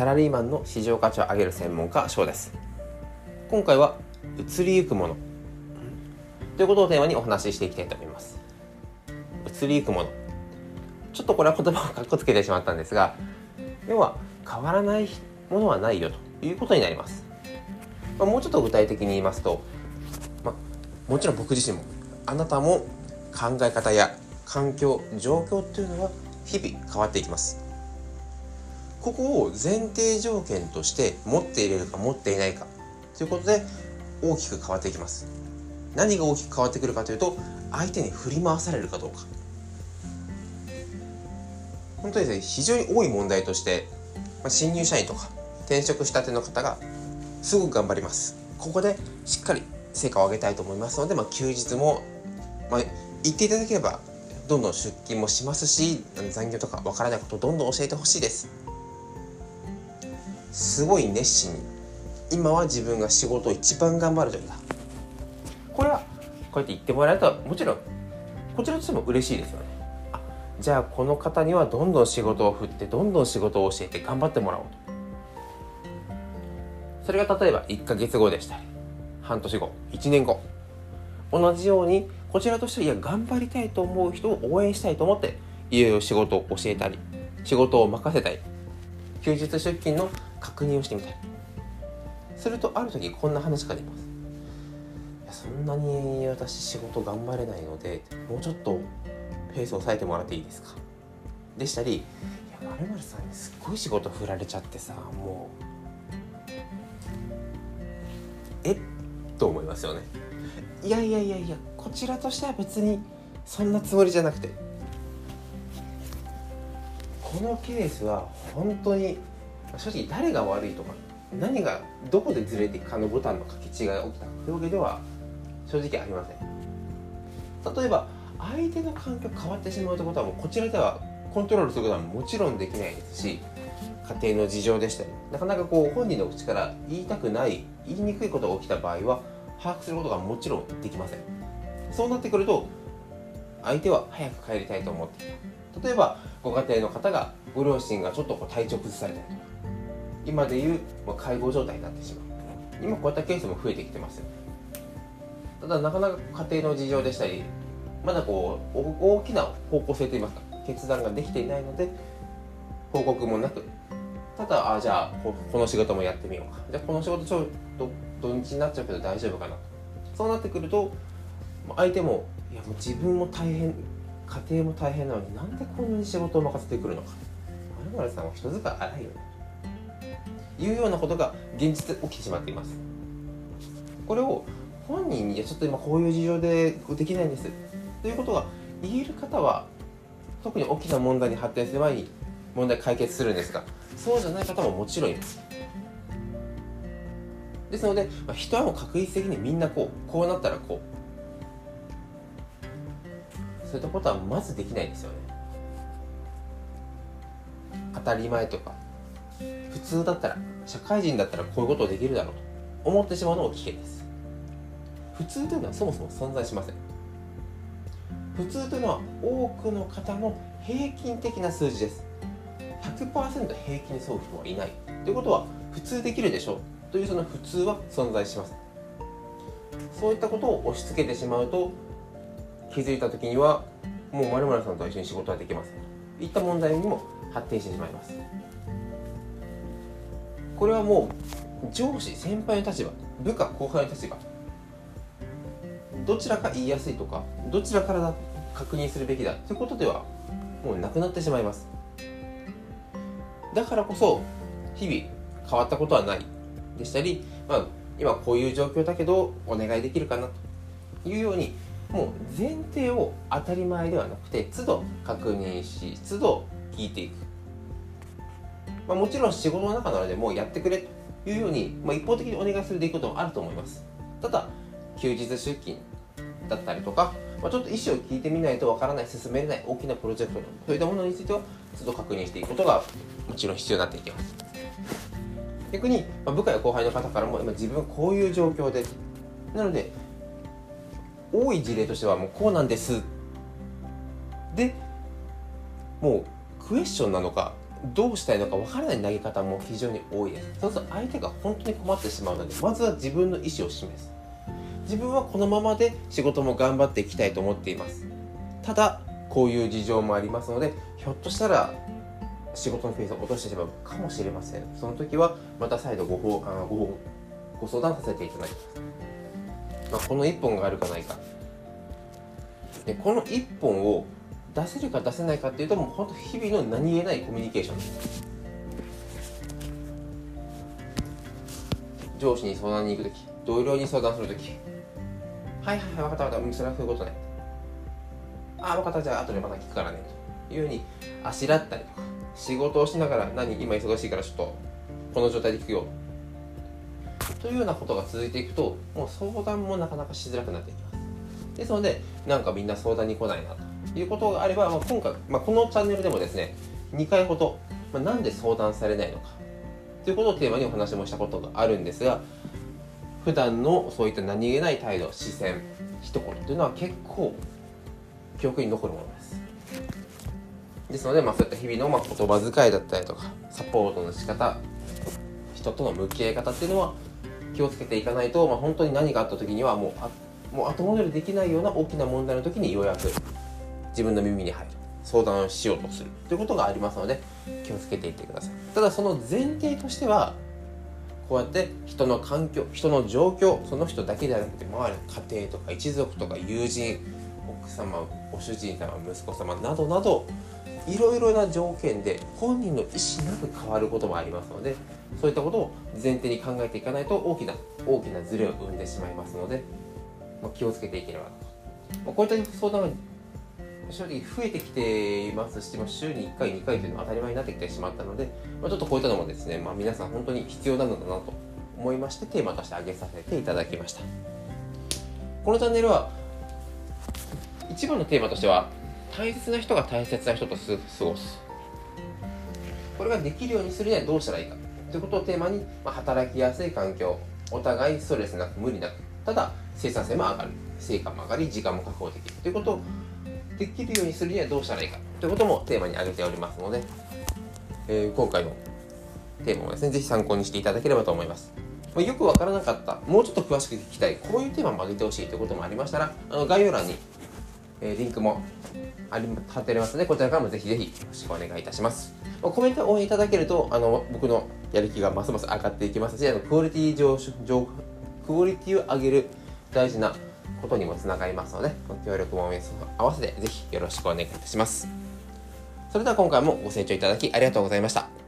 サラリーマンの市場価値を上げる専門家翔です。今回は移りゆくもの。ということをテーマにお話ししていきたいと思います。移りゆくもの。ちょっとこれは言葉をかっこつけてしまったんですが要は変わらないものはないよと。いうことになります、まあ、もうちょっと具体的に言いますと、まあ、もちろん僕自身もあなたも考え方や環境状況っていうのは日々変わっていきます。ここを前提条件として持っていれるか持っていないかということで大きく変わっていきます。何が大きく変わってくるかというと相手に振り回されるかどうか。本当にですね非常に多い問題として、まあ、新入社員とか転職したての方がすごく頑張ります。ここでしっかり成果を上げたいと思いますので、まあ、休日も、まあ、言っていただければどんどん出勤もしますし残業とかわからないことをどんどん教えてほしいです。すごい熱心。に今は自分が仕事を一番頑張る時だこれはこうやって言ってもらえるともちろんこちらとしても嬉しいですよね。あじゃあこの方にはどんどん仕事を振ってどんどん仕事を教えて頑張ってもらおうと。それが例えば1ヶ月後でしたり半年後1年後。同じようにこちらとしてはいや頑張りたいと思う人を応援したいと思っていろいろ仕事を教えたり仕事を任せたり休日出勤の確認をしてみたい。するとある時こんな話が出ます。いやそんなに私仕事頑張れないのでもうちょっとペースを抑えてもらっていいですか？でしたり「いやまるさんにすっごい仕事振られちゃってさもうえ？っ?」と思いますよね。いやいやいやいやこちらとしては別にそんなつもりじゃなくて。このケースは本当に正直誰が悪いとか何がどこでずれていくかのボタンの書き違いが起きたというわけでは正直ありません。例えば相手の環境変わってしまうということはもうこちらではコントロールすることはもちろんできないですし家庭の事情でしたりなかなかこう本人の口から言いたくない言いにくいことが起きた場合は把握することがもちろんできません。そうなってくると相手は早く帰りたいと思っていた。例えばご家庭の方がご両親がちょっとこう体調崩されたりとか今でいうまあ介護状態になってしまう。今こういったケースも増えてきてますよただなかなか家庭の事情でしたりまだこう大きな方向性といいますか決断ができていないので報告もなくただあじゃあこの仕事もやってみようか。じゃあこの仕事ちょっと土日になっちゃうけど大丈夫かな。そうなってくると相手もいやもう自分も大変家庭も大変なのになんでこんなに仕事を任せてくるのか。まるさんは人使い荒いよね。いうようなことが現実起きてしまっています。これを本人にちょっと今こういう事情でできないんです。ということが言える方は特に大きな問題に発展する前に問題解決するんですがそうじゃない方ももちろんいます。ですので、まあ、人はもう確率的にみんなこうこうなったらこう。そういったことはまずできないですよね。当たり前とか。普通だったら社会人だったらこういうことできるだろうと思ってしまうのも危険です。普通というのはそもそも存在しません。普通というのは多くの方の平均的な数字です。100%平均に沿う人はいないということは普通できるでしょう。というその普通は存在しますそういったことを押し付けてしまうと気づいた時にはもう〇〇さんと一緒に仕事はできません。といった問題にも発展してしまいます。これはもう上司先輩の立場部下後輩の立場どちらか言いやすいとかどちらからだ確認するべきだということではもうなくなってしまいます。だからこそ日々変わったことはない。でしたり、まあ、今こういう状況だけどお願いできるかなというようにもう前提を当たり前ではなくて都度確認し都度聞いていく。まあ、もちろん仕事の中なのでもうやってくれというように、まあ、一方的にお願いするでいいこともあると思います。ただ休日出勤だったりとか、まあ、ちょっと意思を聞いてみないとわからない進めれない大きなプロジェクトそういったものについては都度確認していくことがもちろん必要になっていきます。逆に、まあ、部下や後輩の方からも今自分はこういう状況でなので多い事例としてはもうこうなんです。でもうクエスチョンなのかどうしたいのかわからない投げ方も非常に多いです。そうすると相手が本当に困ってしまうのでまずは自分の意思を示す。自分はこのままで仕事も頑張っていきたいと思っています。ただこういう事情もありますのでひょっとしたら仕事のペースを落としてしまうかもしれません。その時はまた再度ごごごご相談させていただきます、まあ、この1本があるかないか。でこの1本を出せるか出せないかっていうともう本当日々の何気ないコミュニケーション。上司に相談に行く時同僚に相談する時。はいはいはい分かった分かった。それはそういうことね。ああ分かったじゃあ後でまた聞くからね。というようにあしらったりとか仕事をしながら何今忙しいからちょっとこの状態で聞くよ。というようなことが続いていくともう相談もなかなかしづらくなっていきます。ですのでなんかみんな相談に来ないなと。いうことがあれば、まあ、今回、まあ、このチャンネルでもですね2回ほど、まあ、なんで相談されないのかということをテーマにお話もしたことがあるんですが普段のそういった何気ない態度視線一言というのは結構記憶に残るものです。ですので、まあ、そういった日々のまあ言葉遣いだったりとかサポートの仕方人との向き合い方っていうのは気をつけていかないと、まあ、本当に何があった時にはもうあもう後戻りできないような大きな問題の時にようやく自分の耳に入る。相談をしようとするということがありますので気をつけていってください。ただその前提としてはこうやって人の環境人の状況その人だけではなくて周りの家庭とか一族とか友人奥様ご主人様息子様などなどいろいろな条件で本人の意思なく変わることもありますのでそういったことを前提に考えていかないと大きな大きなズレを生んでしまいますので、まあ、気をつけていければと、まあ、こういった相談が正直増えてきていますし、まあ、週に1回2回というのは当たり前になってきてしまったので、まあ、ちょっとこういったのもですね、まあ、皆さん本当に必要なのだなと思いましてテーマとして挙げさせていただきましたこのチャンネルは一番のテーマとしては大切な人が大切な人と過ごすこれができるようにするにはどうしたらいいかということをテーマに、まあ、働きやすい環境お互いストレスなく無理なくただ生産性も上がる成果も上がり時間も確保できるということをできるようにするにはどうしたらいいか。ということもテーマに挙げておりますので、えー、今回のテーマをですね是非参考にしていただければと思います。まよくわからなかったもうちょっと詳しく聞きたいこういうテーマも挙げてほしいということもありましたらあの概要欄に、えー、リンクもあり貼っておりますのでこちらからもぜひぜひよろしくお願いいたします。コメントを応援いただけるとあの僕のやる気がますます上がっていきますしあのクオリティ上上クオリティを上げる大事なことにもつながりますのでご協力も合わせてぜひよろしくお願いいたします。それでは今回もご清聴いただきありがとうございました。